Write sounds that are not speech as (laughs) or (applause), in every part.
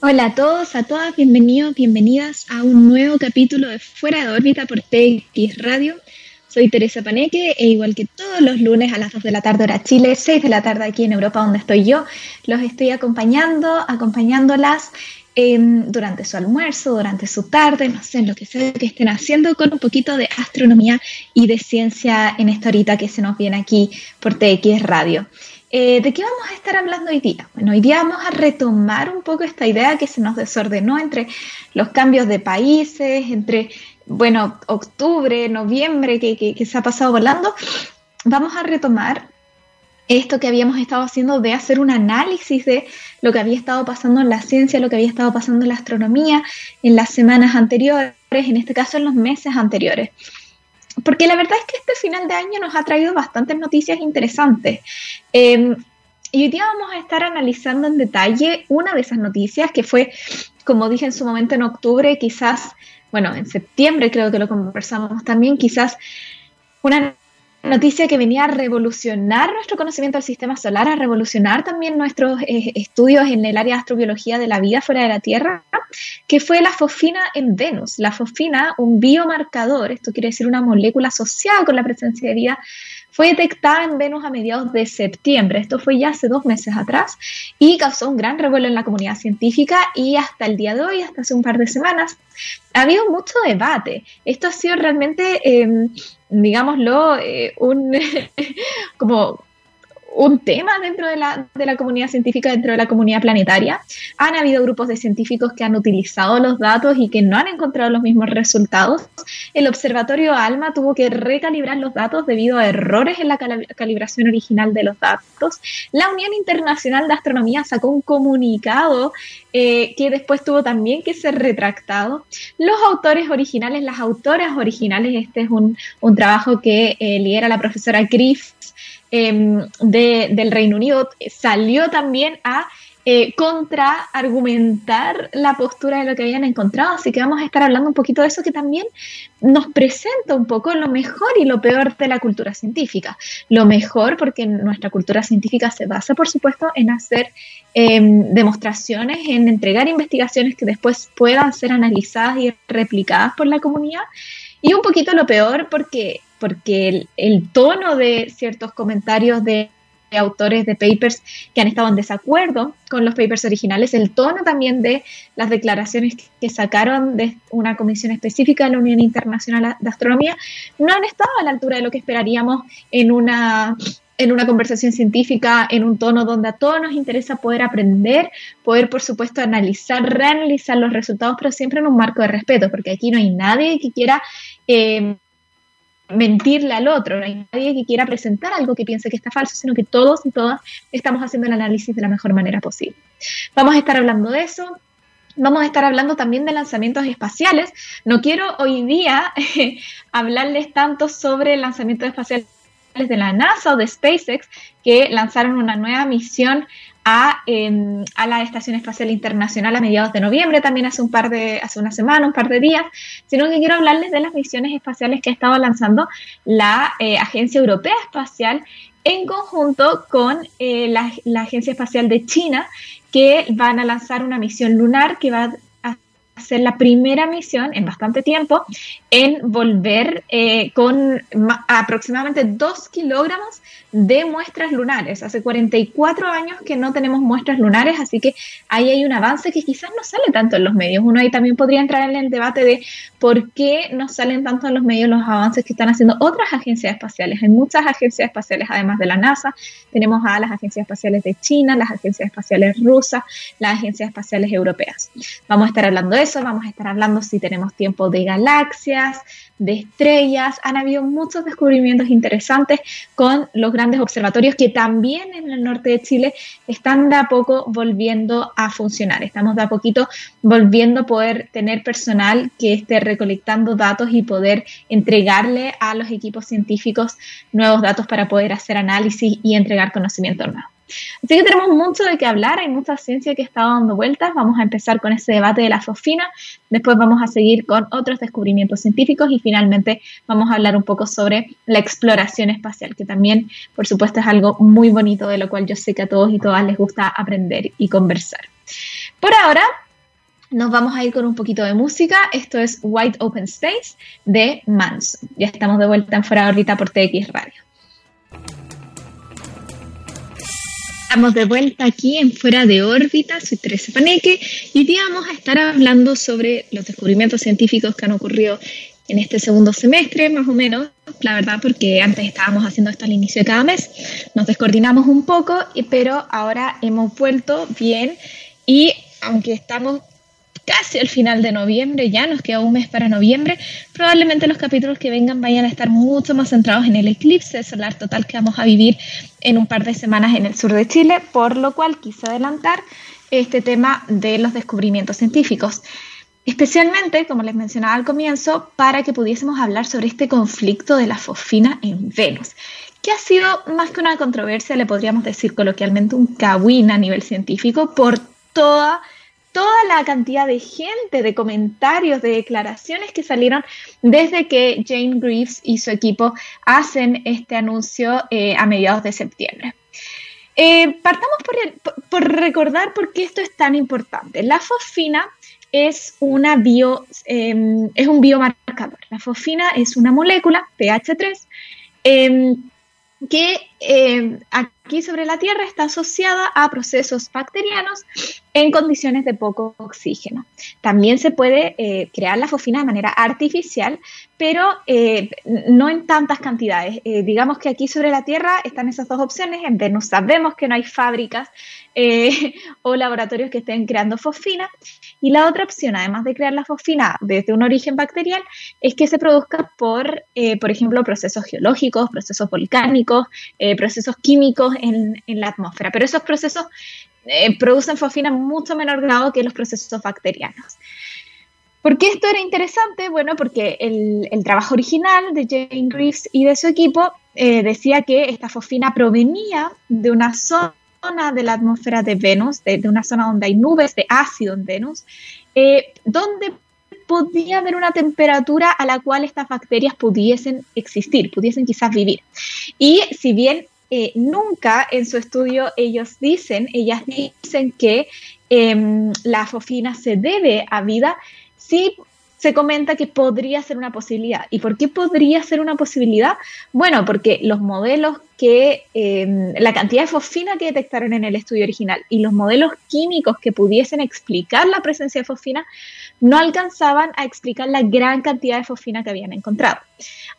Hola a todos, a todas, bienvenidos, bienvenidas a un nuevo capítulo de Fuera de órbita por TX Radio. Soy Teresa Paneque e igual que todos los lunes a las 2 de la tarde hora Chile, 6 de la tarde aquí en Europa donde estoy yo, los estoy acompañando, acompañándolas em, durante su almuerzo, durante su tarde, no sé, lo que sea que estén haciendo con un poquito de astronomía y de ciencia en esta horita que se nos viene aquí por TX Radio. Eh, ¿De qué vamos a estar hablando hoy día? Bueno, hoy día vamos a retomar un poco esta idea que se nos desordenó entre los cambios de países, entre, bueno, octubre, noviembre, que, que se ha pasado volando. Vamos a retomar esto que habíamos estado haciendo de hacer un análisis de lo que había estado pasando en la ciencia, lo que había estado pasando en la astronomía en las semanas anteriores, en este caso en los meses anteriores porque la verdad es que este final de año nos ha traído bastantes noticias interesantes. Em, y hoy día vamos a estar analizando en detalle una de esas noticias que fue, como dije en su momento en octubre, quizás, bueno, en septiembre creo que lo conversamos también, quizás una noticia que venía a revolucionar nuestro conocimiento del sistema solar, a revolucionar también nuestros eh, estudios en el área de astrobiología de la vida fuera de la Tierra, que fue la fosfina en Venus. La fosfina, un biomarcador, esto quiere decir una molécula asociada con la presencia de vida, fue detectada en Venus a mediados de septiembre. Esto fue ya hace dos meses atrás y causó un gran revuelo en la comunidad científica y hasta el día de hoy, hasta hace un par de semanas, ha habido mucho debate. Esto ha sido realmente... Em, digámoslo, eh, un (laughs) como un tema dentro de la, de la, comunidad científica, dentro de la comunidad planetaria. Han habido grupos de científicos que han utilizado los datos y que no han encontrado los mismos resultados. El observatorio ALMA tuvo que recalibrar los datos debido a errores en la calibración original de los datos. La Unión Internacional de Astronomía sacó un comunicado eh, que después tuvo también que ser retractado. Los autores originales, las autoras originales, este es un, un trabajo que eh, lidera la profesora Griff Em, del Reino Unido salió también a eh, contraargumentar la postura de lo que habían encontrado. Así que vamos a estar hablando un poquito de eso que también nos presenta un poco lo mejor y lo peor de la cultura científica. Lo mejor porque nuestra cultura científica se basa, por supuesto, en hacer em, demostraciones, en entregar investigaciones que después puedan ser analizadas y replicadas por la comunidad. Y un poquito lo peor porque porque el, tono de ciertos comentarios de, autores de papers que han estado en desacuerdo con los papers originales, el tono también de las declaraciones que sacaron de una comisión específica de la Unión Internacional de Astronomía, no han estado a la altura de lo que esperaríamos en una en una conversación científica, en un tono donde a todos nos interesa poder aprender, poder, por supuesto, analizar, reanalizar los resultados, pero siempre en un marco de respeto, porque aquí no hay nadie que quiera eh, mentirle al otro, no hay nadie que quiera presentar algo que piense que está falso, sino que todos y todas estamos haciendo el análisis de la mejor manera posible. Vamos a estar hablando de eso. Vamos a estar hablando también de lanzamientos espaciales. No quiero hoy día (laughs) hablarles tanto sobre lanzamientos espaciales de la NASA o de SpaceX, que lanzaron una nueva misión Em, a, la Estación Espacial Internacional a mediados de noviembre, también hace un par de, hace una semana, un par de días, sino que quiero hablarles de las misiones espaciales que ha estado lanzando la eh, Agencia Europea Espacial en conjunto con eh, la, la Agencia Espacial de China, que van a lanzar una misión lunar que va ser la primera misión en bastante tiempo en volver eh, con aproximadamente 2 kilogramos de muestras lunares. Hace 44 años que no tenemos muestras lunares, así que ahí hay un avance que quizás no sale tanto en los medios. Uno ahí también podría entrar en el debate de por qué no salen tanto en los medios los avances que están haciendo otras agencias espaciales. Hay muchas agencias espaciales, además de la NASA. Tenemos a las agencias espaciales de China, las agencias espaciales rusas, las agencias espaciales europeas. Vamos a estar hablando de eso, vamos a estar hablando si tenemos tiempo de galaxias, de estrellas. Han habido muchos descubrimientos interesantes con los grandes observatorios que también en el norte de Chile están de a poco volviendo a funcionar. Estamos de a poquito volviendo a poder tener personal que esté recolectando datos y poder entregarle a los equipos científicos nuevos datos para poder hacer análisis y entregar conocimiento nuevo. Así que tenemos mucho de qué hablar, hay mucha ciencia que está dando vueltas. Vamos a empezar con ese debate de la fosfina, después vamos a seguir con otros descubrimientos científicos y finalmente vamos a hablar un poco sobre la exploración espacial, que también, por supuesto, es algo muy bonito de lo cual yo sé que a todos y todas les gusta aprender y conversar. Por ahora, nos vamos a ir con un poquito de música. Esto es White Open Space de Manson. Ya estamos de vuelta en Fuera de órbita por TX Radio. Estamos de vuelta aquí en Fuera de órbita, soy Teresa Paneque y hoy día vamos a estar hablando sobre los descubrimientos científicos que han ocurrido en este segundo semestre, más o menos, la verdad, porque antes estábamos haciendo esto al inicio de cada mes, nos descoordinamos un poco, pero ahora hemos vuelto bien y aunque estamos casi al final de noviembre, ya nos queda un mes para noviembre, probablemente los capítulos que vengan vayan a estar mucho más centrados en el eclipse solar total que vamos a vivir en un par de semanas en el sur de Chile, por lo cual quise adelantar este tema de los descubrimientos científicos. Especialmente, como les mencionaba al comienzo, para que pudiésemos hablar sobre este conflicto de la fosfina en Venus, que ha sido más que una controversia, le podríamos decir coloquialmente un cagüín a nivel científico por toda toda la cantidad de gente, de comentarios, de declaraciones que salieron desde que Jane Greaves y su equipo hacen este anuncio eh, a mediados de septiembre. Eh, partamos por, recordar por qué esto es tan importante. La fosfina es, una bio, em, es un biomarcador. La fosfina es una molécula, pH3, que eh, aquí sobre la Tierra está asociada a procesos bacterianos en condiciones de poco oxígeno. También se puede eh, crear la fosfina de manera artificial, pero eh, no en tantas cantidades. digamos que aquí sobre la Tierra están esas dos opciones. En Venus sabemos que no hay fábricas (laughs) o laboratorios que estén creando fosfina. Y la otra opción, además de crear la fosfina desde un origen bacterial, es que se produzca por, por ejemplo, procesos geológicos, procesos volcánicos, eh, procesos químicos en, la atmósfera, pero esos procesos eh, producen fosfina en mucho menor grado que los procesos bacterianos. ¿Por qué esto era interesante? Bueno, porque el, trabajo original de Jane Greaves y de su equipo eh, decía que esta fosfina provenía de una zona de la atmósfera de Venus, de, una zona donde hay nubes de ácido en Venus, donde podía haber una temperatura a la cual estas bacterias pudiesen existir, pudiesen quizás vivir. Y si bien eh, nunca en su estudio ellos dicen, ellas dicen que em, la fosfina se debe a vida, sí se comenta que podría ser una posibilidad. ¿Y por qué podría ser una posibilidad? Bueno, porque los modelos que, em, la cantidad de fosfina que detectaron en el estudio original y los modelos químicos que pudiesen explicar la presencia de fosfina no alcanzaban a explicar la gran cantidad de fosfina que habían encontrado.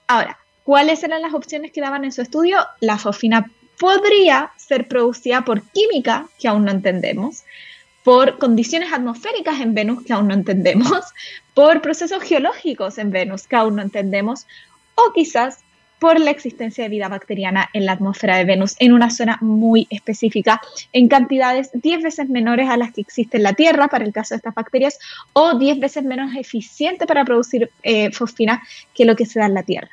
Ahora, ¿cuáles eran las opciones que daban en su estudio? La fosfina podría ser producida por química, que aún no entendemos, por condiciones atmosféricas en Venus que aún no entendemos, (laughs) por procesos geológicos en Venus que aún no entendemos, o quizás por la existencia de vida bacteriana en la atmósfera de Venus, en una zona muy específica, en cantidades 10 veces menores a las que existe en la Tierra para el caso de estas bacterias, o 10 veces menos eficiente para producir eh, fosfina que lo que se da en la Tierra.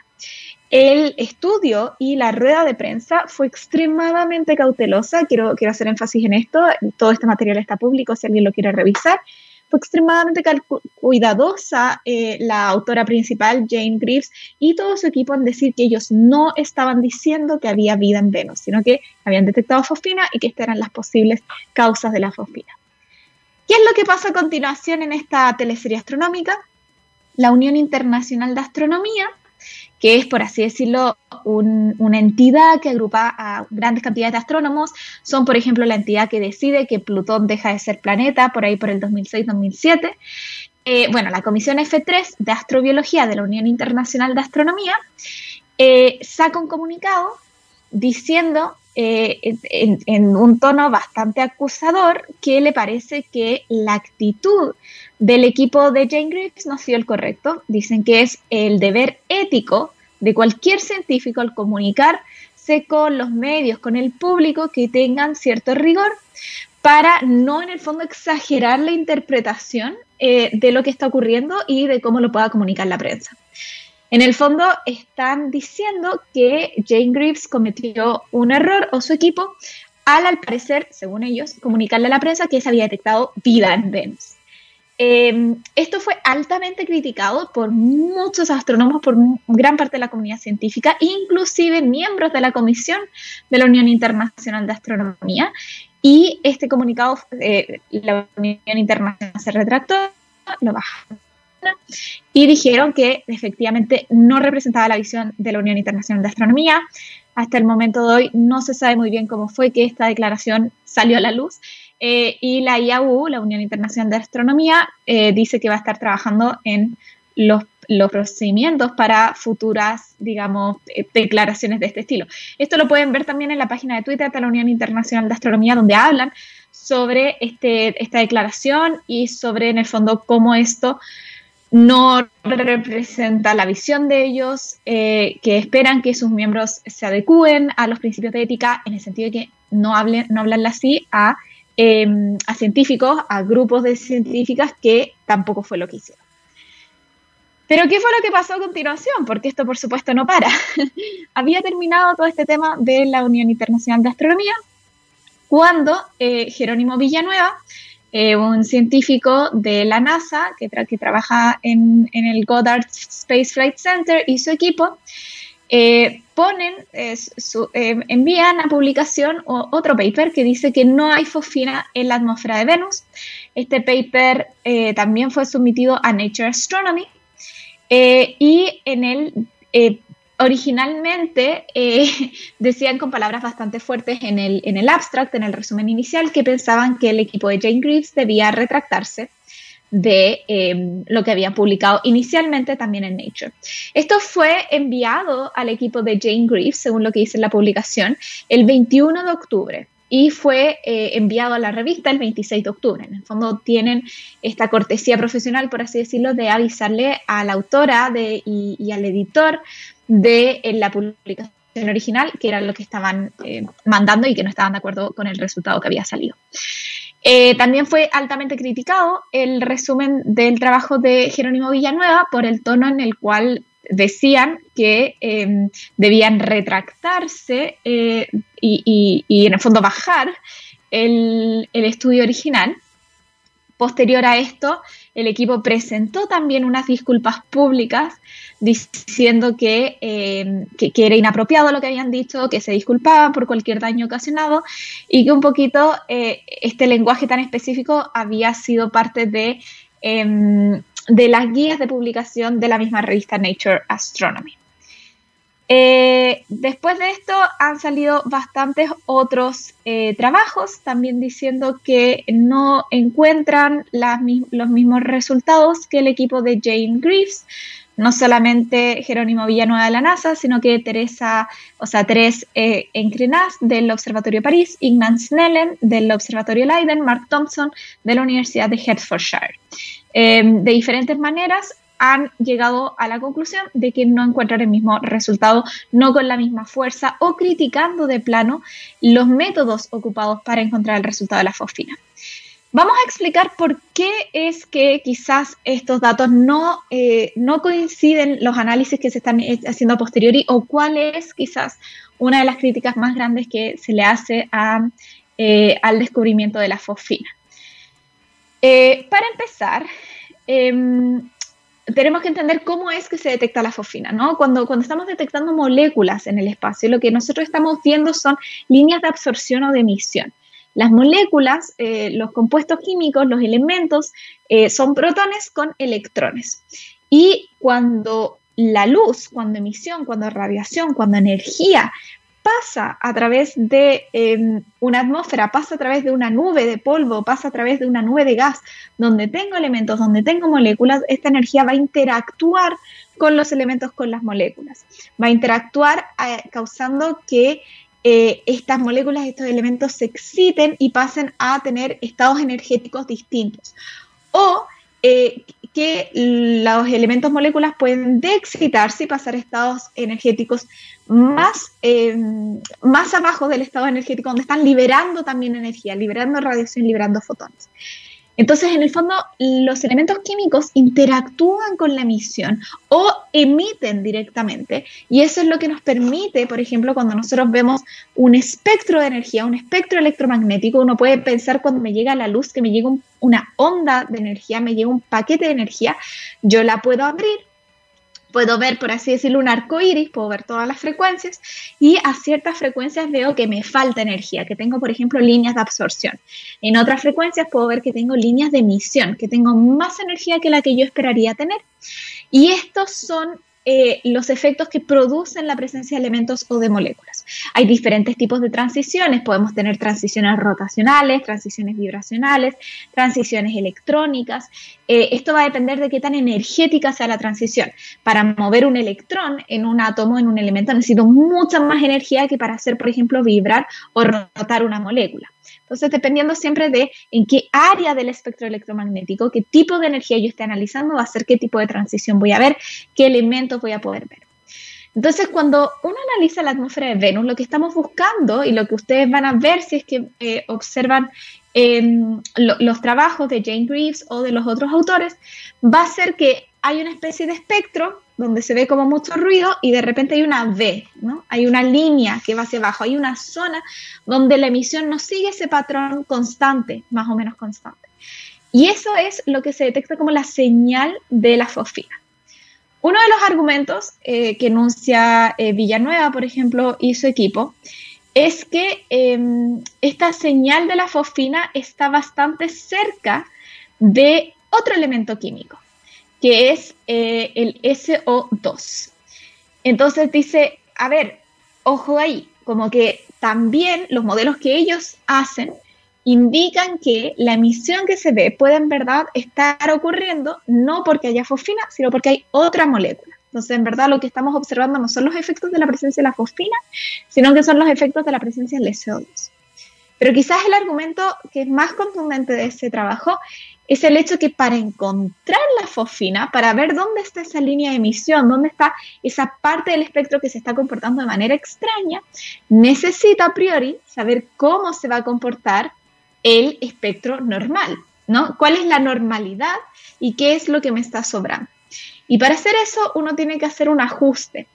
El estudio y la rueda de prensa fue extremadamente cautelosa. Quiero, quiero hacer énfasis en esto. Todo este material está público si alguien lo quiere revisar. Fue extremadamente cuidadosa eh, la autora principal, Jane Greaves, y todo su equipo en decir que ellos no estaban diciendo que había vida en Venus, sino que habían detectado fosfina y que estas eran las posibles causas de la fosfina. ¿Qué es lo que pasa a continuación en esta teleserie astronómica? La Unión Internacional de Astronomía que es, por así decirlo, una entidad que agrupa a grandes cantidades de astrónomos. Son, por ejemplo, la entidad que decide que Plutón deja de ser planeta por ahí por el 2006-2007. Eh, bueno, la Comisión F3 de Astrobiología de la Unión Internacional de Astronomía eh, saca un comunicado diciendo eh, en, un tono bastante acusador que le parece que la actitud del equipo de Jane Greaves no ha sido el correcto. Dicen que es el deber ético de cualquier científico al comunicarse con los medios, con el público, que tengan cierto rigor para no en el fondo exagerar la interpretación eh, de lo que está ocurriendo y de cómo lo pueda comunicar la prensa. En el fondo están diciendo que Jane Greaves cometió un error o su equipo al, al parecer, según ellos, comunicarle a la prensa que se había detectado vida en Venus. Em, esto fue altamente criticado por muchos astrónomos, por gran parte de la comunidad científica, inclusive miembros de la Comisión de la Unión Internacional de Astronomía. y este comunicado, eh, la Unión Internacional se retractó, lo bajaron y dijeron que efectivamente no representaba la visión de la Unión Internacional de Astronomía. Hasta el momento de hoy no se sabe muy bien cómo fue que esta declaración salió a la luz. Eh, y la IAU, la Unión Internacional de Astronomía, eh, dice que va a estar trabajando en los, procedimientos para futuras, digamos, eh, declaraciones de este estilo. Esto lo pueden ver también en la página de Twitter de la Unión Internacional de Astronomía, donde hablan sobre este, esta declaración y sobre, en el fondo, cómo esto no representa la visión de ellos, que esperan que sus miembros se adecúen a los principios de ética, en el sentido de que no, hablen, no hablan así a Em, a científicos, a grupos de científicas que tampoco fue lo que hicieron. Pero ¿qué fue lo que pasó a continuación? Porque esto por supuesto no para. (laughs) Había terminado todo este tema de la Unión Internacional de Astronomía cuando eh, Jerónimo Villanueva, eh, un científico de la NASA que, trabaja en, en, el Goddard Space Flight Center y su equipo, eh, ponen, eh, envían a publicación otro paper que dice que no hay fosfina en la atmósfera de Venus. Este paper eh, también fue sometido a Nature Astronomy y en él originalmente (laughs) decían con palabras bastante fuertes en el, en el abstract, en el resumen inicial, que pensaban que el equipo de Jane Greaves debía retractarse de em, lo que habían publicado inicialmente también en Nature. Esto fue enviado al equipo de Jane Greaves, según lo que dice la publicación, el 21 de octubre y fue eh, enviado a la revista el 26 de octubre. En el fondo tienen esta cortesía profesional, por así decirlo, de avisarle a la autora y, al editor de la publicación original que era lo que estaban eh, mandando y que no estaban de acuerdo con el resultado que había salido. Eh, también fue altamente criticado el resumen del trabajo de Jerónimo Villanueva por el tono en el cual decían que em, debían retractarse eh, y, en el fondo bajar el, el estudio original. Posterior a esto, el equipo presentó también unas disculpas públicas diciendo eh, que, que, era inapropiado lo que habían dicho, que se disculpaban por cualquier daño ocasionado y que un poquito eh, este lenguaje tan específico había sido parte de, em, de las guías de publicación de la misma revista Nature Astronomy. Eh, después de esto han salido bastantes otros trabajos también diciendo que no encuentran los mismos resultados que el equipo de Jane Greaves, no solamente Jerónimo Villanueva de la NASA, sino que Teresa, o sea, Teres eh, del Observatorio París, Ignaz Snellen del Observatorio Leiden, Mark Thompson de la Universidad de Hertfordshire. Em, de diferentes maneras han llegado a la conclusión de que no encuentran el mismo resultado, no con la misma fuerza o criticando de plano los métodos ocupados para encontrar el resultado de la fosfina. Vamos a explicar por qué es que quizás estos datos no, eh, no coinciden los análisis que se están haciendo a posteriori o cuál es quizás una de las críticas más grandes que se le hace a, eh, al descubrimiento de la fosfina. Eh, para empezar, em, tenemos que entender cómo es que se detecta la fosfina, ¿no? Cuando, cuando estamos detectando moléculas en el espacio, lo que nosotros estamos viendo son líneas de absorción o de emisión. Las moléculas, eh, los compuestos químicos, los elementos, eh, son protones con electrones. Y cuando la luz, cuando emisión, cuando radiación, cuando energía pasa a través de em, una atmósfera, pasa a través de una nube de polvo, pasa a través de una nube de gas, donde tengo elementos, donde tengo moléculas, esta energía va a interactuar con los elementos, con las moléculas. Va a interactuar eh, causando que eh, estas moléculas, estos elementos se exciten y pasen a tener estados energéticos distintos. O eh, que los elementos moléculas pueden de-excitarse y pasar estados energéticos más, eh, más abajo del estado energético, donde están liberando también energía, liberando radiación, liberando fotones. Entonces, en el fondo, los elementos químicos interactúan con la emisión o emiten directamente. Y eso es lo que nos permite, por ejemplo, cuando nosotros vemos un espectro de energía, un espectro electromagnético, uno puede pensar cuando me llega la luz, que me llega una onda de energía, me llega un paquete de energía, yo la puedo abrir puedo ver, por así decirlo, un arco iris, puedo ver todas las frecuencias y a ciertas frecuencias veo que me falta energía, que tengo, por ejemplo, líneas de absorción. En otras frecuencias puedo ver que tengo líneas de emisión, que tengo más energía que la que yo esperaría tener. Y estos son eh, los efectos que producen la presencia de elementos o de moléculas. Hay diferentes tipos de transiciones, podemos tener transiciones rotacionales, transiciones vibracionales, transiciones electrónicas. Eh, esto va a depender de qué tan energética sea la transición. Para mover un electrón en un átomo, en un elemento, necesito mucha más energía que para hacer, por ejemplo, vibrar o rotar una molécula. Entonces, dependiendo siempre de en qué área del espectro electromagnético, qué tipo de energía yo esté analizando, va a ser qué tipo de transición voy a ver, qué elementos voy a poder ver. Entonces, cuando uno analiza la atmósfera de Venus, lo que estamos buscando y lo que ustedes van a ver si es que eh, observan em, los trabajos de Jane Greaves o de los otros autores, va a ser que hay una especie de espectro donde se ve como mucho ruido y de repente hay una V, ¿no? Hay una línea que va hacia abajo, hay una zona donde la emisión no sigue ese patrón constante, más o menos constante. Y eso es lo que se detecta como la señal de la fosfina. Uno de los argumentos eh, que enuncia eh, Villanueva, por ejemplo, y su equipo, es que em, esta señal de la fosfina está bastante cerca de otro elemento químico que es eh, el SO2. Entonces dice, a ver, ojo ahí, como que también los modelos que ellos hacen indican que la emisión que se ve puede en verdad estar ocurriendo no porque haya fosfina, sino porque hay otra molécula. Entonces, en verdad, lo que estamos observando no son los efectos de la presencia de la fosfina, sino que son los efectos de la presencia del SO2. Pero quizás el argumento que es más contundente de ese trabajo es el hecho que para encontrar la fosfina, para ver dónde está esa línea de emisión, dónde está esa parte del espectro que se está comportando de manera extraña, necesita a priori saber cómo se va a comportar el espectro normal, ¿no? ¿Cuál es la normalidad y qué es lo que me está sobrando? Y para hacer eso uno tiene que hacer un ajuste,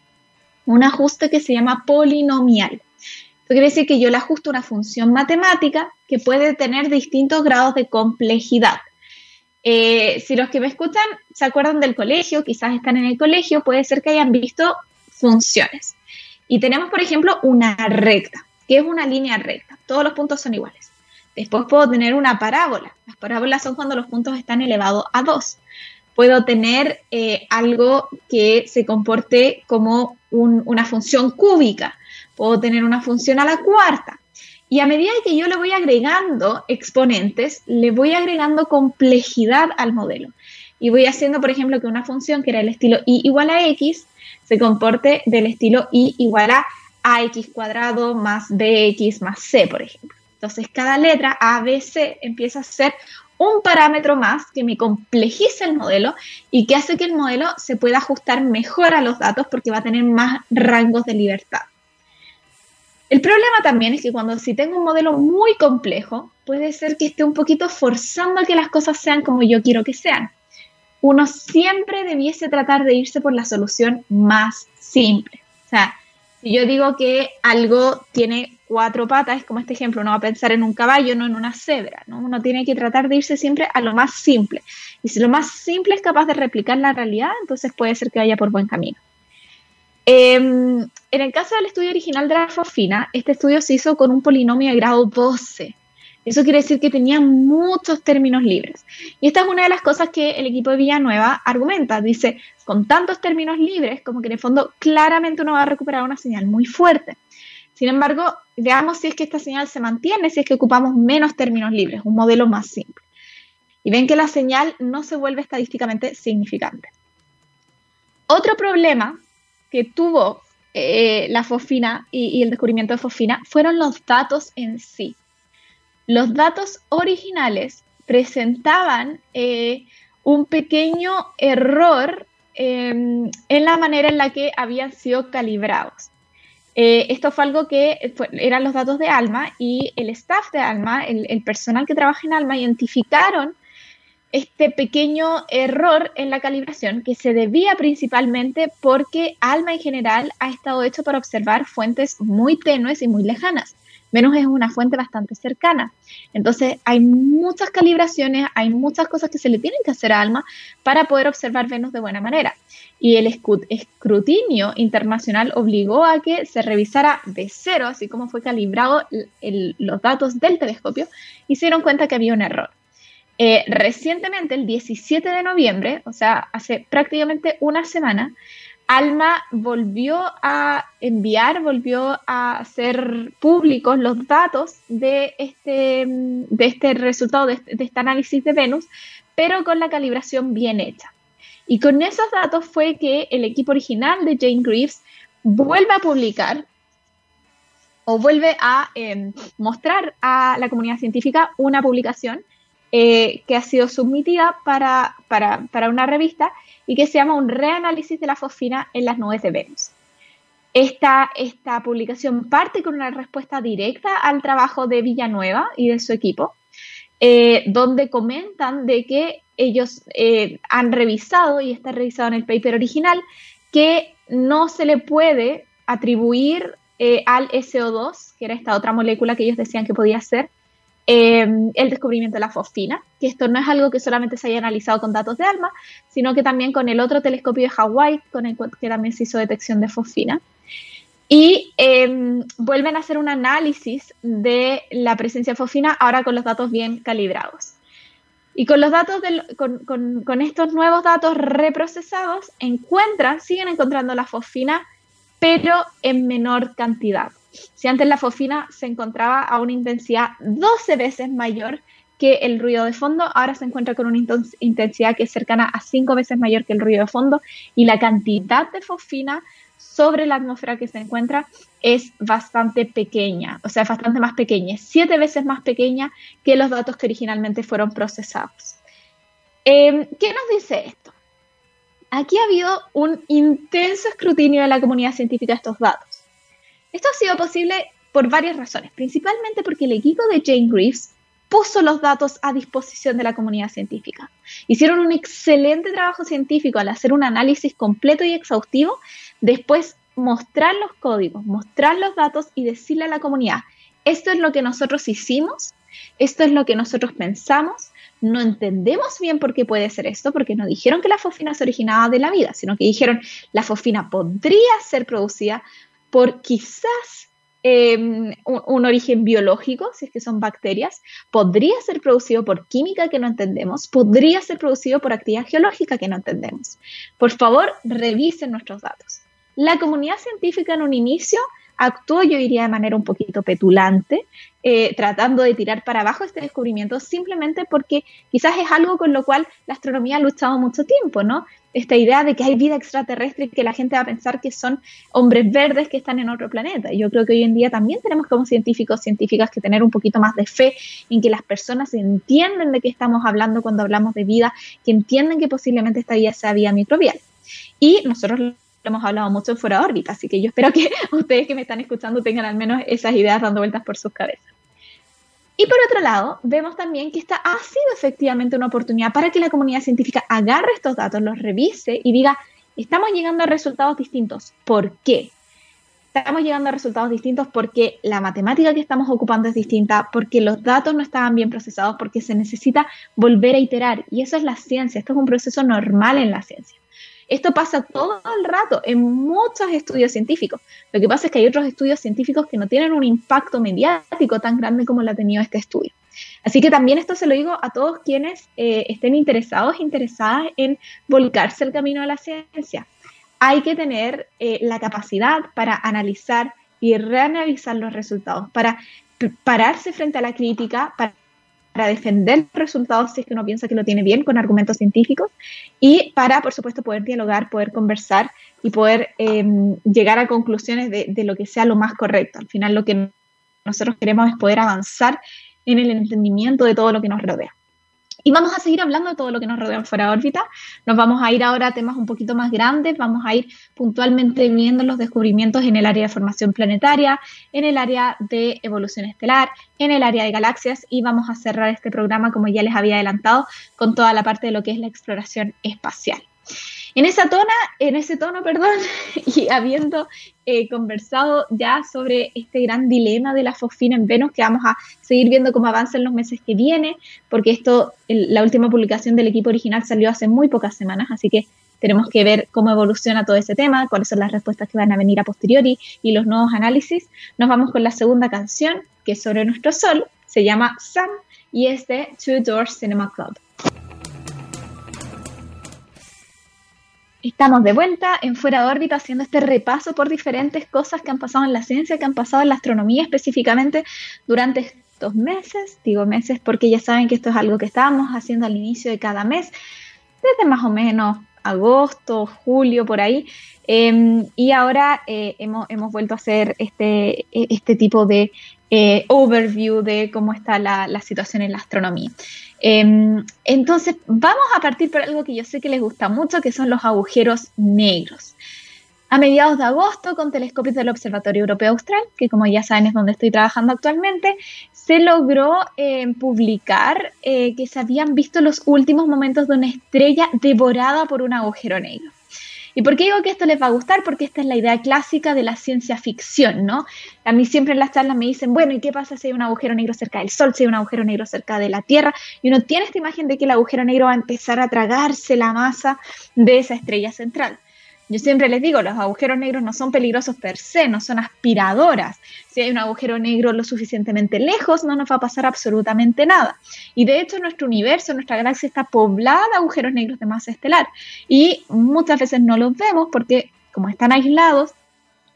un ajuste que se llama polinomial. Esto quiere decir que yo le ajusto una función matemática que puede tener distintos grados de complejidad. Eh, si los que me escuchan se acuerdan del colegio, quizás están en el colegio, puede ser que hayan visto funciones. Y tenemos, por ejemplo, una recta, que es una línea recta. Todos los puntos son iguales. Después puedo tener una parábola. Las parábolas son cuando los puntos están elevados a 2. Puedo tener eh, algo que se comporte como una función cúbica. Puedo tener una función a la cuarta. Y a medida que yo le voy agregando exponentes, le voy agregando complejidad al modelo. Y voy haciendo, por ejemplo, que una función que era el estilo y igual a x se comporte del estilo y igual a ax cuadrado más bx más c, por ejemplo. Entonces, cada letra a, b, c empieza a ser un parámetro más que me complejiza el modelo y que hace que el modelo se pueda ajustar mejor a los datos porque va a tener más rangos de libertad. El problema también es que cuando si tengo un modelo muy complejo, puede ser que esté un poquito forzando a que las cosas sean como yo quiero que sean. Uno siempre debiese tratar de irse por la solución más simple. O sea, si yo digo que algo tiene cuatro patas, como este ejemplo, uno va a pensar en un caballo, no en una cebra, ¿no? Uno tiene que tratar de irse siempre a lo más simple. Y si lo más simple es capaz de replicar la realidad, entonces puede ser que vaya por buen camino. Em, en el caso del estudio original de la fosfina, este estudio se hizo con un polinomio de grado 12. Eso quiere decir que tenía muchos términos libres. Y esta es una de las cosas que el equipo de Villanueva argumenta. Dice, con tantos términos libres, como que en el fondo claramente uno va a recuperar una señal muy fuerte. Sin embargo, veamos si es que esta señal se mantiene, si es que ocupamos menos términos libres, un modelo más simple. Y ven que la señal no se vuelve estadísticamente significante. Otro problema que tuvo eh, la fosfina y, el descubrimiento de fosfina fueron los datos en sí. Los datos originales presentaban eh, un pequeño error em, en la manera en la que habían sido calibrados. Eh, esto fue algo que eran los datos de Alma y el staff de Alma, el personal que trabaja en Alma, identificaron este pequeño error en la calibración que se debía principalmente porque ALMA en general ha estado hecho para observar fuentes muy tenues y muy lejanas. Venus es una fuente bastante cercana. Entonces hay muchas calibraciones, hay muchas cosas que se le tienen que hacer a Alma para poder observar Venus de buena manera. Y el escrutinio internacional obligó a que se revisara de cero, así como fue calibrado los datos del telescopio, y se dieron cuenta que había un error. Eh, recientemente, el 17 de noviembre, o sea, hace prácticamente una semana, Alma volvió a enviar, volvió a hacer públicos los datos de este, de este resultado, de este, de este análisis de Venus, pero con la calibración bien hecha. Y con esos datos fue que el equipo original de Jane Greaves vuelve a publicar o vuelve a em, mostrar a la comunidad científica una publicación eh, que ha sido submitida para, para, una revista y que se llama Un reanálisis de la fosfina en las nubes de Venus. Esta, esta publicación parte con una respuesta directa al trabajo de Villanueva y de su equipo, eh, donde comentan de que ellos eh, han revisado, y está revisado en el paper original, que no se le puede atribuir al SO2, que era esta otra molécula que ellos decían que podía ser, Em, el descubrimiento de la fosfina, que esto no es algo que solamente se haya analizado con datos de ALMA, sino que también con el otro telescopio de Hawái, con el que también se hizo detección de fosfina. Y em, vuelven a hacer un análisis de la presencia de fosfina, ahora con los datos bien calibrados. Y con los datos con, estos nuevos datos reprocesados, encuentran, siguen encontrando la fosfina, pero en menor cantidad. Si antes la fosfina se encontraba a una intensidad 12 veces mayor que el ruido de fondo, ahora se encuentra con una intensidad que es cercana a 5 veces mayor que el ruido de fondo y la cantidad de fosfina sobre la atmósfera que se encuentra es bastante pequeña, o sea, bastante más pequeña, 7 veces más pequeña que los datos que originalmente fueron procesados. Em, ¿Qué nos dice esto? Aquí ha habido un intenso escrutinio de la comunidad científica de estos datos. Esto ha sido posible por varias razones, principalmente porque el equipo de Jane Greaves puso los datos a disposición de la comunidad científica. Hicieron un excelente trabajo científico al hacer un análisis completo y exhaustivo, después mostrar los códigos, mostrar los datos y decirle a la comunidad, esto es lo que nosotros hicimos, esto es lo que nosotros pensamos, no entendemos bien por qué puede ser esto, porque no dijeron que la fosfina se originaba de la vida, sino que dijeron la fosfina podría ser producida por quizás em, un, origen biológico, si es que son bacterias, podría ser producido por química que no entendemos, podría ser producido por actividad geológica que no entendemos. Por favor, revisen nuestros datos. La comunidad científica en un inicio actuó, yo diría, de manera un poquito petulante, eh, tratando de tirar para abajo este descubrimiento simplemente porque quizás es algo con lo cual la astronomía ha luchado mucho tiempo, ¿no? Esta idea de que hay vida extraterrestre y que la gente va a pensar que son hombres verdes que están en otro planeta. Yo creo que hoy en día también tenemos como científicos, científicas que tener un poquito más de fe en que las personas entienden de qué estamos hablando cuando hablamos de vida, que entienden que posiblemente esta vida sea vida microbial. Y nosotros hemos hablado mucho en fuera de órbita, así que yo espero que (laughs) ustedes que me están escuchando tengan al menos esas ideas dando vueltas por sus cabezas. Y por otro lado, vemos también que esta ha sido efectivamente una oportunidad para que la comunidad científica agarre estos datos, los revise y diga, estamos llegando a resultados distintos. ¿Por qué? Estamos llegando a resultados distintos porque la matemática que estamos ocupando es distinta, porque los datos no estaban bien procesados, porque se necesita volver a iterar. Y eso es la ciencia, esto es un proceso normal en la ciencia. Esto pasa todo el rato en muchos estudios científicos. Lo que pasa es que hay otros estudios científicos que no tienen un impacto mediático tan grande como lo ha tenido este estudio. Así que también esto se lo digo a todos quienes eh, estén interesados, interesadas en volcarse el camino de la ciencia. Hay que tener eh, la capacidad para analizar y reanalizar los resultados, para pararse frente a la crítica, para para defender resultados si es que uno piensa que lo tiene bien con argumentos científicos y para, por supuesto, poder dialogar, poder conversar y poder em, llegar a conclusiones de, de, lo que sea lo más correcto. Al final lo que nosotros queremos es poder avanzar en el entendimiento de todo lo que nos rodea. Y vamos a seguir hablando de todo lo que nos rodea fuera de órbita. Nos vamos a ir ahora a temas un poquito más grandes. Vamos a ir puntualmente viendo los descubrimientos en el área de formación planetaria, en el área de evolución estelar, en el área de galaxias y vamos a cerrar este programa, como ya les había adelantado, con toda la parte de lo que es la exploración espacial. En esa tona, en ese tono, perdón, (laughs) y habiendo eh, conversado ya sobre este gran dilema de la fosfina en Venus, que vamos a seguir viendo cómo avanza en los meses que vienen, porque esto, la última publicación del equipo original salió hace muy pocas semanas, así que tenemos que ver cómo evoluciona todo ese tema, cuáles son las respuestas que van a venir a posteriori y los nuevos análisis. Nos vamos con la segunda canción, que es sobre nuestro Sol, se llama Sun y es de Two Doors Cinema Club. Estamos de vuelta en Fuera de órbita haciendo este repaso por diferentes cosas que han pasado en la ciencia, que han pasado en la astronomía específicamente durante estos meses. Digo meses porque ya saben que esto es algo que estábamos haciendo al inicio de cada mes, desde más o menos agosto, julio, por ahí. Em, y ahora eh, hemos, hemos, vuelto a hacer este, este tipo de eh, overview de cómo está la, situación en la astronomía. Em, entonces, vamos a partir por algo que yo sé que les gusta mucho, que son los agujeros negros. A mediados de agosto, con telescopios del Observatorio Europeo Austral, que como ya saben es donde estoy trabajando actualmente, se logró em, publicar eh, que se habían visto los últimos momentos de una estrella devorada por un agujero negro. ¿Y por qué digo que esto les va a gustar? Porque esta es la idea clásica de la ciencia ficción, ¿no? A mí siempre en las charlas me dicen, bueno, ¿y qué pasa si hay un agujero negro cerca del Sol, si hay un agujero negro cerca de la Tierra? Y uno tiene esta imagen de que el agujero negro va a empezar a tragarse la masa de esa estrella central. Yo siempre les digo, los agujeros negros no son peligrosos per se, no son aspiradoras. Si hay un agujero negro lo suficientemente lejos, no nos va a pasar absolutamente nada. Y de hecho, nuestro universo, nuestra galaxia está poblada de agujeros negros de masa estelar. Y muchas veces no los vemos porque, como están aislados,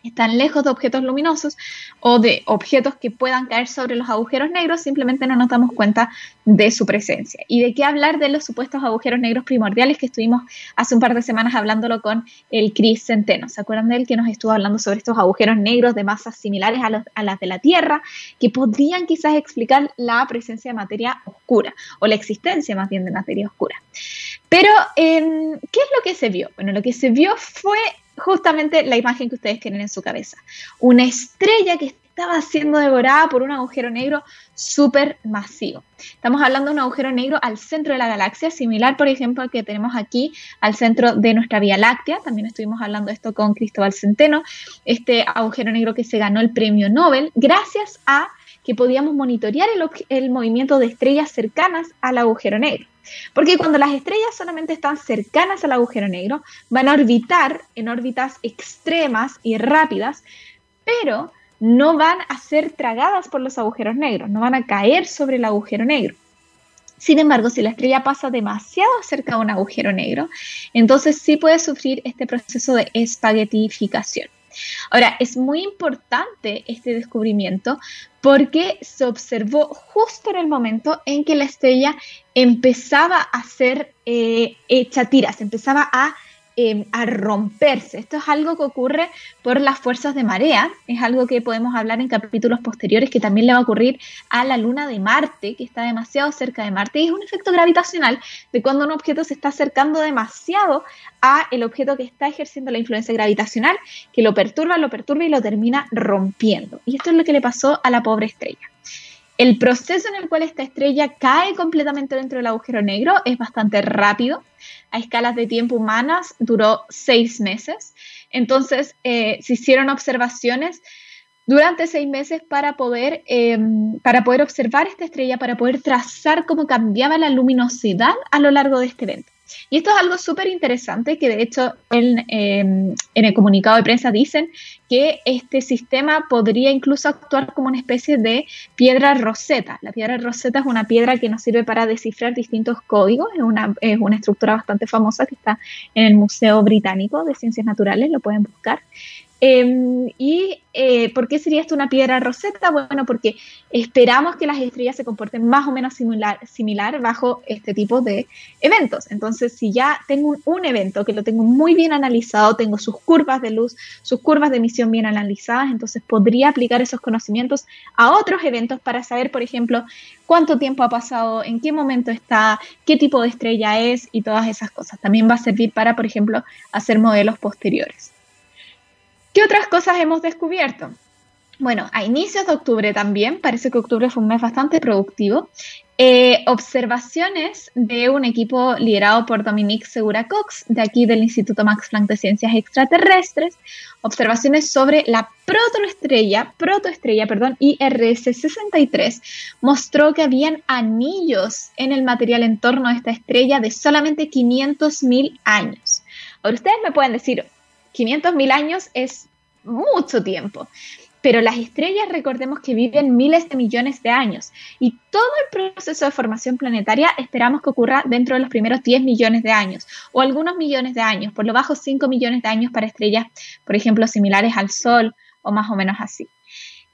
están lejos de objetos luminosos o de objetos que puedan caer sobre los agujeros negros, simplemente no nos damos cuenta de su presencia. ¿Y de qué hablar de los supuestos agujeros negros primordiales que estuvimos hace un par de semanas hablándolo con el Chris Centeno? ¿Se acuerdan de él que nos estuvo hablando sobre estos agujeros negros de masas similares a, las de la Tierra que podrían quizás explicar la presencia de materia oscura o la existencia más bien de materia oscura? Pero, em, ¿qué es lo que se vio? Bueno, lo que se vio fue justamente la imagen que ustedes tienen en su cabeza. Una estrella que estaba siendo devorada por un agujero negro súper masivo. Estamos hablando de un agujero negro al centro de la galaxia, similar, por ejemplo, al que tenemos aquí al centro de nuestra Vía Láctea. También estuvimos hablando de esto con Cristóbal Centeno, este agujero negro que se ganó el premio Nobel gracias a que podíamos monitorear el, el movimiento de estrellas cercanas al agujero negro. Porque cuando las estrellas solamente están cercanas al agujero negro, van a orbitar en órbitas extremas y rápidas, pero no van a ser tragadas por los agujeros negros, no van a caer sobre el agujero negro. Sin embargo, si la estrella pasa demasiado cerca de un agujero negro, entonces sí puede sufrir este proceso de espaguetificación. Ahora, es muy importante este descubrimiento porque se observó justo en el momento en que la estrella empezaba a ser eh, empezaba a Em, a romperse. Esto es algo que ocurre por las fuerzas de marea, es algo que podemos hablar en capítulos posteriores que también le va a ocurrir a la luna de Marte, que está demasiado cerca de Marte, y es un efecto gravitacional de cuando un objeto se está acercando demasiado a el objeto que está ejerciendo la influencia gravitacional, que lo perturba, lo perturba y lo termina rompiendo. Y esto es lo que le pasó a la pobre estrella. El proceso en el cual esta estrella cae completamente dentro del agujero negro es bastante rápido. A escalas de tiempo humanas duró seis meses. Entonces eh, se hicieron observaciones durante seis meses para poder, em, para poder observar esta estrella, para poder trazar cómo cambiaba la luminosidad a lo largo de este evento. Y esto es algo súper interesante que de hecho em, en, el comunicado de prensa dicen que este sistema podría incluso actuar como una especie de piedra roseta. La piedra roseta es una piedra que nos sirve para descifrar distintos códigos, es una, es una estructura bastante famosa que está en el Museo Británico de Ciencias Naturales, lo pueden buscar. Em, ¿Y eh, por qué sería esto una piedra roseta? Bueno, porque esperamos que las estrellas se comporten más o menos similar, similar bajo este tipo de eventos. Entonces, si ya tengo un, evento que lo tengo muy bien analizado, tengo sus curvas de luz, sus curvas de emisión bien analizadas, entonces podría aplicar esos conocimientos a otros eventos para saber, por ejemplo, cuánto tiempo ha pasado, en qué momento está, qué tipo de estrella es y todas esas cosas. También va a servir para, por ejemplo, hacer modelos posteriores. ¿Qué otras cosas hemos descubierto? Bueno, a inicios de octubre también, parece que octubre fue un mes bastante productivo, Eh, observaciones de un equipo liderado por Dominique Segura Cox, de aquí del Instituto Max Planck de Ciencias Extraterrestres, observaciones sobre la protoestrella, protoestrella, perdón, IRS-63, mostró que habían anillos en el material en torno a esta estrella de solamente 500.000 años. Ahora ustedes me pueden decir, 500.000 años es mucho tiempo. Pero las estrellas, recordemos que viven miles de millones de años y todo el proceso de formación planetaria esperamos que ocurra dentro de los primeros 10 millones de años o algunos millones de años, por lo bajo 5 millones de años para estrellas, por ejemplo, similares al Sol o más o menos así.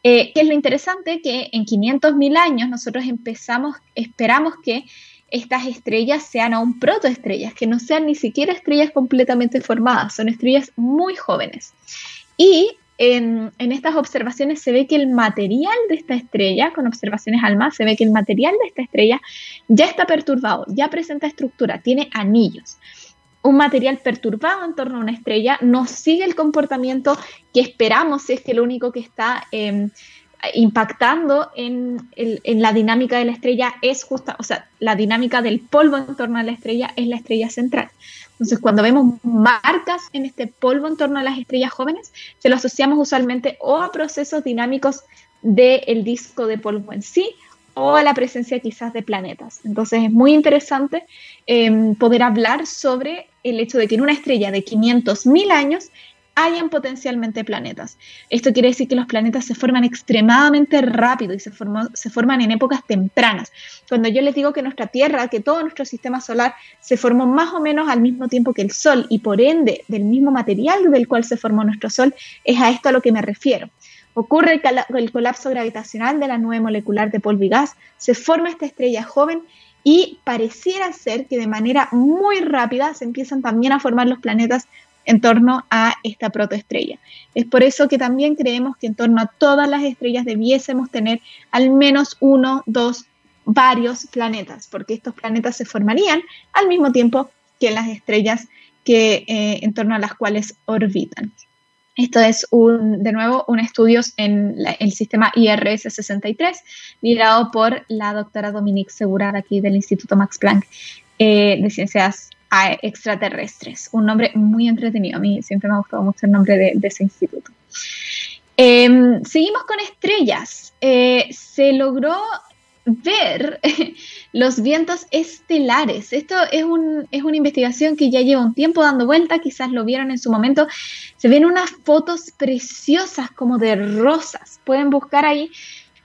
Eh, ¿Qué es lo interesante? Que en 500.000 años nosotros empezamos, esperamos que estas estrellas sean aún protoestrellas, que no sean ni siquiera estrellas completamente formadas, son estrellas muy jóvenes. Y en, estas observaciones se ve que el material de esta estrella, con observaciones ALMA, se ve que el material de esta estrella ya está perturbado, ya presenta estructura, tiene anillos. Un material perturbado en torno a una estrella no sigue el comportamiento que esperamos si es que lo único que está em, impactando en, la dinámica de la estrella es justa, o sea, la dinámica del polvo en torno a la estrella es la estrella central. Entonces, cuando vemos marcas en este polvo en torno a las estrellas jóvenes, se lo asociamos usualmente o a procesos dinámicos del disco de polvo en sí o a la presencia quizás de planetas. Entonces, es muy interesante em, poder hablar sobre el hecho de que en una estrella de 500.000 años hayan potencialmente planetas. Esto quiere decir que los planetas se forman extremadamente rápido y se, se forman en épocas tempranas. Cuando yo les digo que nuestra Tierra, que todo nuestro sistema solar se formó más o menos al mismo tiempo que el Sol y por ende del mismo material del cual se formó nuestro Sol, es a esto a lo que me refiero. Ocurre el, el colapso gravitacional de la nube molecular de polvo y gas, se forma esta estrella joven y pareciera ser que de manera muy rápida se empiezan también a formar los planetas en torno a esta protoestrella. Es por eso que también creemos que en torno a todas las estrellas debiésemos tener al menos uno, dos, varios planetas, porque estos planetas se formarían al mismo tiempo que las estrellas que, eh, en torno a las cuales orbitan. Esto es de nuevo un estudio en el sistema IRS-63, liderado por la doctora Dominique Segura, aquí del Instituto Max Planck eh, de Ciencias extraterrestres. Un nombre muy entretenido. A mí siempre me ha gustado mucho el nombre de, ese instituto. Em, seguimos con estrellas. Eh, se logró ver (laughs) los vientos estelares. Esto es, es, una investigación que ya lleva un tiempo dando vuelta, quizás lo vieron en su momento. Se ven unas fotos preciosas como de rosas. Pueden buscar ahí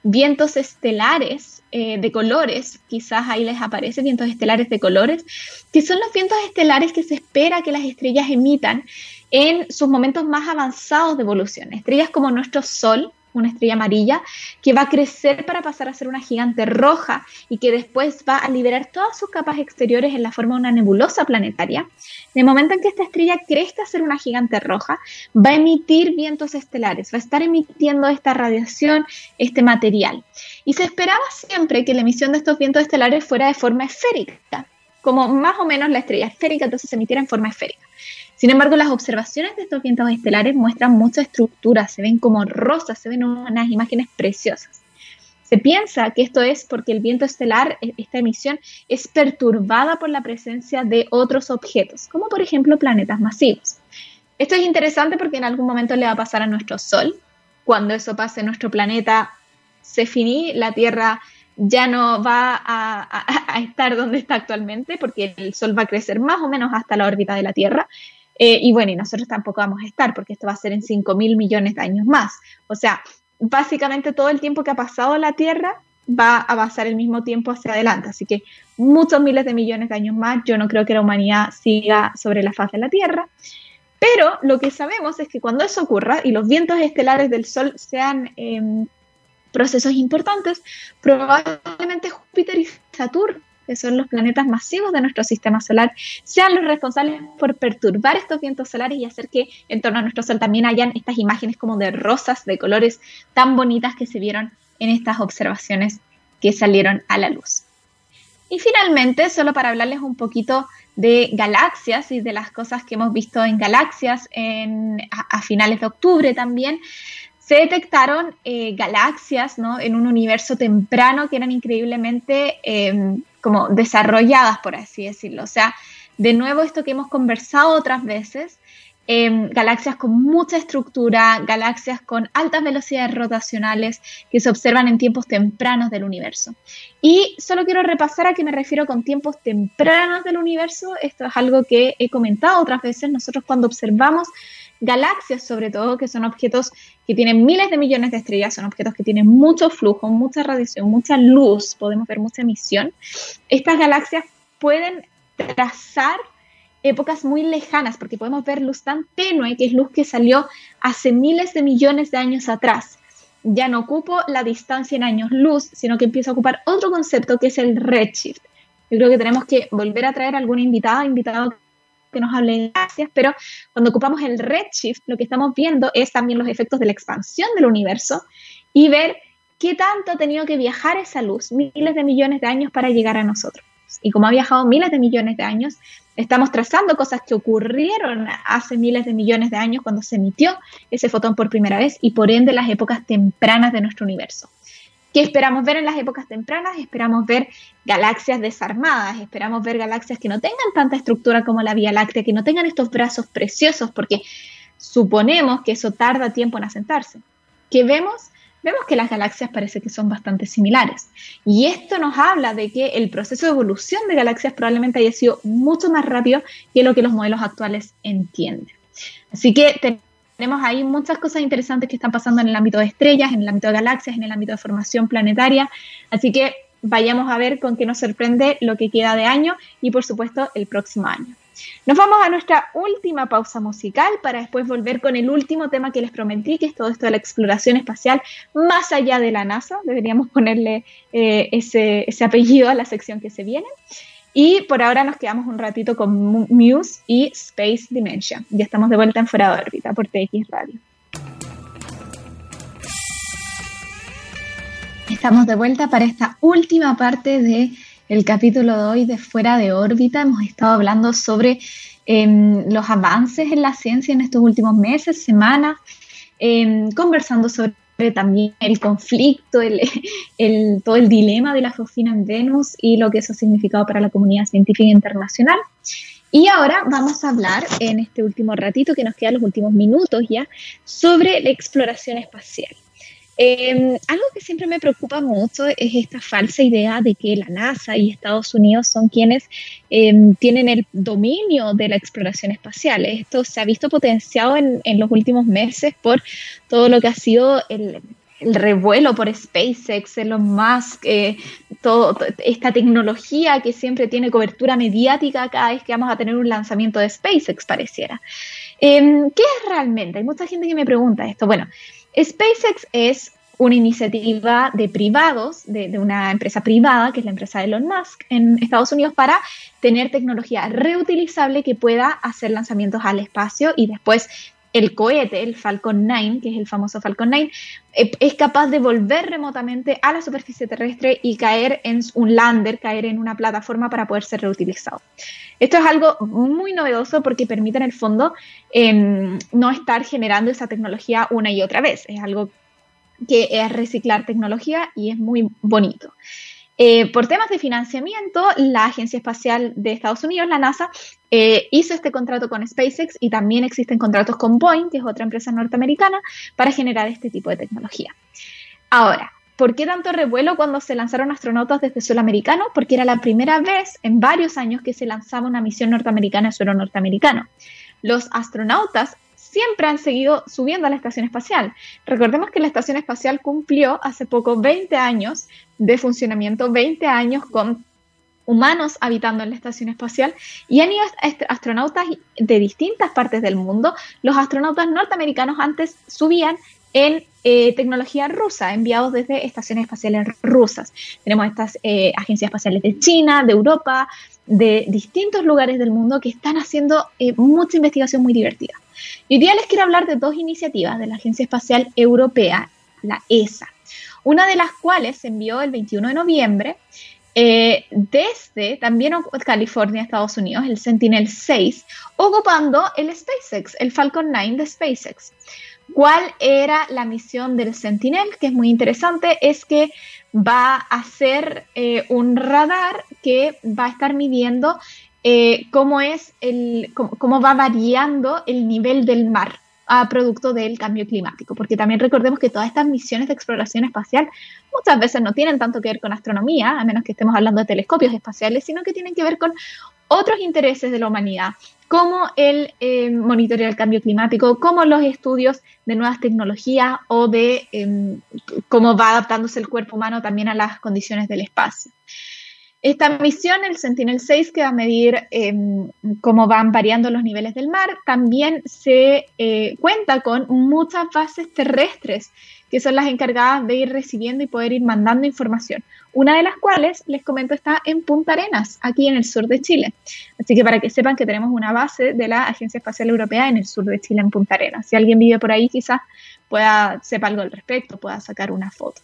vientos estelares eh, de colores, quizás ahí les aparece vientos estelares de colores, que son los vientos estelares que se espera que las estrellas emitan en sus momentos más avanzados de evolución. Estrellas como nuestro Sol, una estrella amarilla, que va a crecer para pasar a ser una gigante roja y que después va a liberar todas sus capas exteriores en la forma de una nebulosa planetaria. En el momento en que esta estrella crezca a ser una gigante roja, va a emitir vientos estelares, va a estar emitiendo esta radiación, este material. Y se esperaba siempre que la emisión de estos vientos estelares fuera de forma esférica, como más o menos la estrella esférica, entonces se emitiera en forma esférica. Sin embargo, las observaciones de estos vientos estelares muestran mucha estructura, se ven como rosas, se ven unas imágenes preciosas. Se piensa que esto es porque el viento estelar, e, esta emisión, es perturbada por la presencia de otros objetos, como por ejemplo planetas masivos. Esto es interesante porque en algún momento le va a pasar a nuestro Sol. Cuando eso pase, nuestro planeta se finí, la Tierra ya no va a, estar donde está actualmente porque el Sol va a crecer más o menos hasta la órbita de la Tierra eh, y bueno, y nosotros tampoco vamos a estar porque esto va a ser en 5 mil millones de años más. O sea, básicamente todo el tiempo que ha pasado la Tierra va a pasar el mismo tiempo hacia adelante. Así que muchos miles de millones de años más, yo no creo que la humanidad siga sobre la faz de la Tierra. Pero lo que sabemos es que cuando eso ocurra y los vientos estelares del Sol sean em, procesos importantes, probablemente Júpiter y Saturno que son los planetas masivos de nuestro sistema solar, sean los responsables por perturbar estos vientos solares y hacer que en torno a nuestro Sol también hayan estas imágenes como de rosas, de colores tan bonitas que se vieron en estas observaciones que salieron a la luz. Y finalmente, solo para hablarles un poquito de galaxias y de las cosas que hemos visto en galaxias a finales de octubre también, se detectaron eh, galaxias ¿no? en un universo temprano que eran increíblemente em, como desarrolladas, por así decirlo. O sea, de nuevo esto que hemos conversado otras veces, em, galaxias con mucha estructura, galaxias con altas velocidades rotacionales que se observan en tiempos tempranos del universo. Y solo quiero repasar a qué me refiero con tiempos tempranos del universo. Esto es algo que he comentado otras veces. Nosotros cuando observamos galaxias sobre todo, que son objetos que tienen miles de millones de estrellas, son objetos que tienen mucho flujo, mucha radiación, mucha luz, podemos ver mucha emisión. Estas galaxias pueden trazar épocas muy lejanas, porque podemos ver luz tan tenue, que es luz que salió hace miles de millones de años atrás. Ya no ocupo la distancia en años luz, sino que empiezo a ocupar otro concepto que es el redshift. Yo creo que tenemos que volver a traer a algún invitado, invitado que nos hable de pero cuando ocupamos el redshift, lo que estamos viendo es también los efectos de la expansión del universo y ver qué tanto ha tenido que viajar esa luz, miles de millones de años para llegar a nosotros. Y como ha viajado miles de millones de años, estamos trazando cosas que ocurrieron hace miles de millones de años cuando se emitió ese fotón por primera vez y por ende las épocas tempranas de nuestro universo. ¿Qué esperamos ver en las épocas tempranas? Esperamos ver galaxias desarmadas, esperamos ver galaxias que no tengan tanta estructura como la Vía Láctea, que no tengan estos brazos preciosos, porque suponemos que eso tarda tiempo en asentarse. ¿Qué vemos? Vemos que las galaxias parece que son bastante similares. Y esto nos habla de que el proceso de evolución de galaxias probablemente haya sido mucho más rápido que lo que los modelos actuales entienden. Así que tenemos ahí muchas cosas interesantes que están pasando en el ámbito de estrellas, en el ámbito de galaxias, en el ámbito de formación planetaria. Así que vayamos a ver con qué nos sorprende lo que queda de año y por supuesto el próximo año. Nos vamos a nuestra última pausa musical para después volver con el último tema que les prometí, que es todo esto de la exploración espacial más allá de la NASA. Deberíamos ponerle eh, ese, ese apellido a la sección que se viene. Y por ahora nos quedamos un ratito con Muse y Space Dimension. Ya estamos de vuelta en Fuera de órbita por TX Radio. Estamos de vuelta para esta última parte de capítulo de hoy de Fuera de órbita. Hemos estado hablando sobre em, los avances en la ciencia en estos últimos meses, semanas, em, conversando sobre también el conflicto, (laughs) el, todo el dilema de la fosfina en Venus y lo que eso ha significado para la comunidad científica internacional. Y ahora vamos a hablar en este último ratito que nos quedan los últimos minutos ya sobre la exploración espacial. Em, algo que siempre me preocupa mucho es esta falsa idea de que la NASA y Estados Unidos son quienes em, tienen el dominio de la exploración espacial. Esto se ha visto potenciado en, los últimos meses por todo lo que ha sido el, el revuelo por SpaceX, Elon Musk, eh, esta tecnología que siempre tiene cobertura mediática cada vez que vamos a tener un lanzamiento de SpaceX, pareciera. Em, ¿Qué es realmente? Hay mucha gente que me pregunta esto. Bueno, SpaceX es una iniciativa de privados, de, una empresa privada, que es la empresa de Elon Musk en Estados Unidos, para tener tecnología reutilizable que pueda hacer lanzamientos al espacio y después el cohete, el Falcon 9, que es el famoso Falcon 9, eh, es capaz de volver remotamente a la superficie terrestre y caer en un lander, caer en una plataforma para poder ser reutilizado. Esto es algo muy novedoso porque permite en el fondo em, no estar generando esa tecnología una y otra vez. Es algo que es reciclar tecnología y es muy bonito. Eh, por temas de financiamiento, la Agencia Espacial de Estados Unidos, la NASA, eh, hizo este contrato con SpaceX y también existen contratos con Boeing, que es otra empresa norteamericana, para generar este tipo de tecnología. Ahora, ¿por qué tanto revuelo cuando se lanzaron astronautas desde suelo americano? Porque era la primera vez en varios años que se lanzaba una misión norteamericana en suelo norteamericano. Los astronautas siempre han seguido subiendo a la estación espacial. Recordemos que la estación espacial cumplió hace poco 20 años de funcionamiento, 20 años con humanos habitando en la estación espacial y han ido astronautas de distintas partes del mundo. Los astronautas norteamericanos antes subían en eh, tecnología rusa, enviados desde estaciones espaciales rusas. Tenemos estas eh, agencias espaciales de China, de Europa, de distintos lugares del mundo que están haciendo eh, mucha investigación muy divertida. Y hoy día les quiero hablar de dos iniciativas de la Agencia Espacial Europea, la ESA, una de las cuales se envió el 21 de noviembre eh, desde también California, Estados Unidos, el Sentinel 6, ocupando el SpaceX, el Falcon 9 de SpaceX. ¿Cuál era la misión del Sentinel? Que es muy interesante, es que va a ser eh, un radar que va a estar midiendo eh, cómo es el, cómo, va variando el nivel del mar a producto del cambio climático, porque también recordemos que todas estas misiones de exploración espacial muchas veces no tienen tanto que ver con astronomía, a menos que estemos hablando de telescopios espaciales, sino que tienen que ver con otros intereses de la humanidad, como el eh, monitoreo del cambio climático, como los estudios de nuevas tecnologías o de em, cómo va adaptándose el cuerpo humano también a las condiciones del espacio. Esta misión, el Sentinel 6, que va a medir em, cómo van variando los niveles del mar, también se eh, cuenta con muchas bases terrestres que son las encargadas de ir recibiendo y poder ir mandando información. Una de las cuales, les comento, está en Punta Arenas, aquí en el sur de Chile. Así que para que sepan que tenemos una base de la Agencia Espacial Europea en el sur de Chile, en Punta Arenas. Si alguien vive por ahí, quizás pueda sepa algo al respecto, pueda sacar una foto.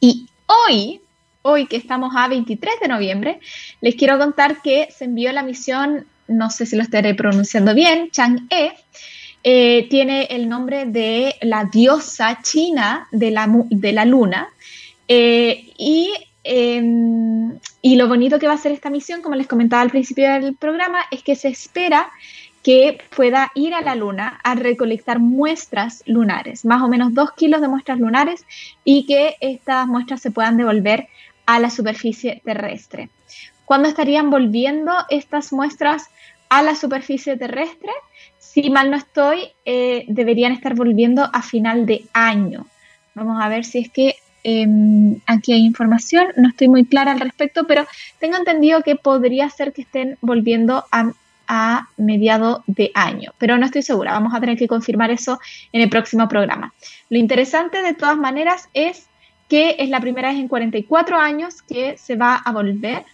Y hoy, hoy que estamos a 23 de noviembre, les quiero contar que se envió la misión, no sé si lo estaré pronunciando bien, Chang'e, eh, tiene el nombre de la diosa china de la, de la luna. Eh, y, em, y lo bonito que va a ser esta misión, como les comentaba al principio del programa, es que se espera que pueda ir a la Luna a recolectar muestras lunares, más o menos dos kilos de muestras lunares, y que estas muestras se puedan devolver a la superficie terrestre. ¿Cuándo estarían volviendo estas muestras a la superficie terrestre? Si mal no estoy, eh, deberían estar volviendo a final de año. Vamos a ver si es que em, aquí hay información, no estoy muy clara al respecto, pero tengo entendido que podría ser que estén volviendo a, a mediado de año, pero no estoy segura, vamos a tener que confirmar eso en el próximo programa. Lo interesante de todas maneras es que es la primera vez en 44 años que se va a volver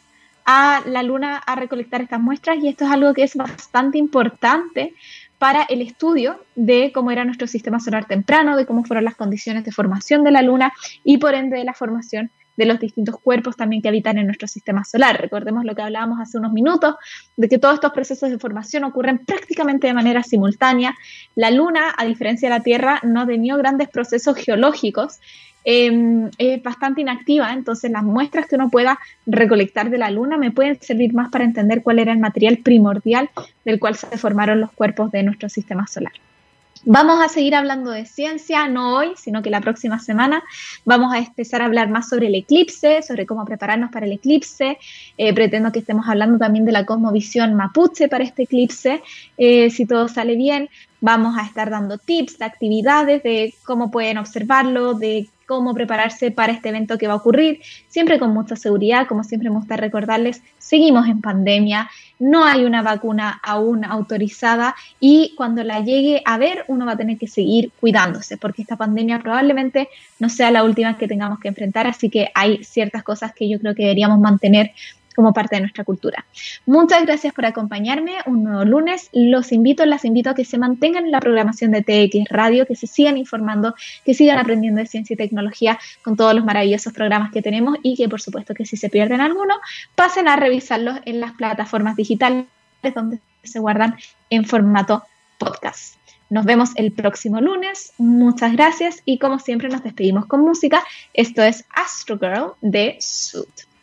a la Luna a recolectar estas muestras y esto es algo que es bastante importante para el estudio de cómo era nuestro sistema solar temprano, de cómo fueron las condiciones de formación de la Luna y por ende de la formación de los distintos cuerpos también que habitan en nuestro sistema solar. Recordemos lo que hablábamos hace unos minutos, de que todos estos procesos de formación ocurren prácticamente de manera simultánea. La Luna, a diferencia de la Tierra, no ha tenido grandes procesos geológicos, em, es bastante inactiva, entonces las muestras que uno pueda recolectar de la Luna me pueden servir más para entender cuál era el material primordial del cual se formaron los cuerpos de nuestro sistema solar. Vamos a seguir hablando de ciencia, no hoy, sino que la próxima semana vamos a empezar a hablar más sobre el eclipse, sobre cómo prepararnos para el eclipse. Eh, pretendo que estemos hablando también de la cosmovisión mapuche para este eclipse. Eh, si todo sale bien, vamos a estar dando tips de actividades, de cómo pueden observarlo, de cómo prepararse para este evento que va a ocurrir, siempre con mucha seguridad, como siempre me gusta recordarles, seguimos en pandemia, no hay una vacuna aún autorizada y cuando la llegue a ver uno va a tener que seguir cuidándose, porque esta pandemia probablemente no sea la última que tengamos que enfrentar, así que hay ciertas cosas que yo creo que deberíamos mantener como parte de nuestra cultura. Muchas gracias por acompañarme un nuevo lunes. Los invito, las invito a que se mantengan en la programación de TX Radio, que se sigan informando, que sigan aprendiendo de ciencia y tecnología con todos los maravillosos programas que tenemos y que por supuesto que si se pierden alguno, pasen a revisarlos en las plataformas digitales donde se guardan en formato podcast. Nos vemos el próximo lunes. Muchas gracias y como siempre nos despedimos con música. Esto es Astro Girl de Suit.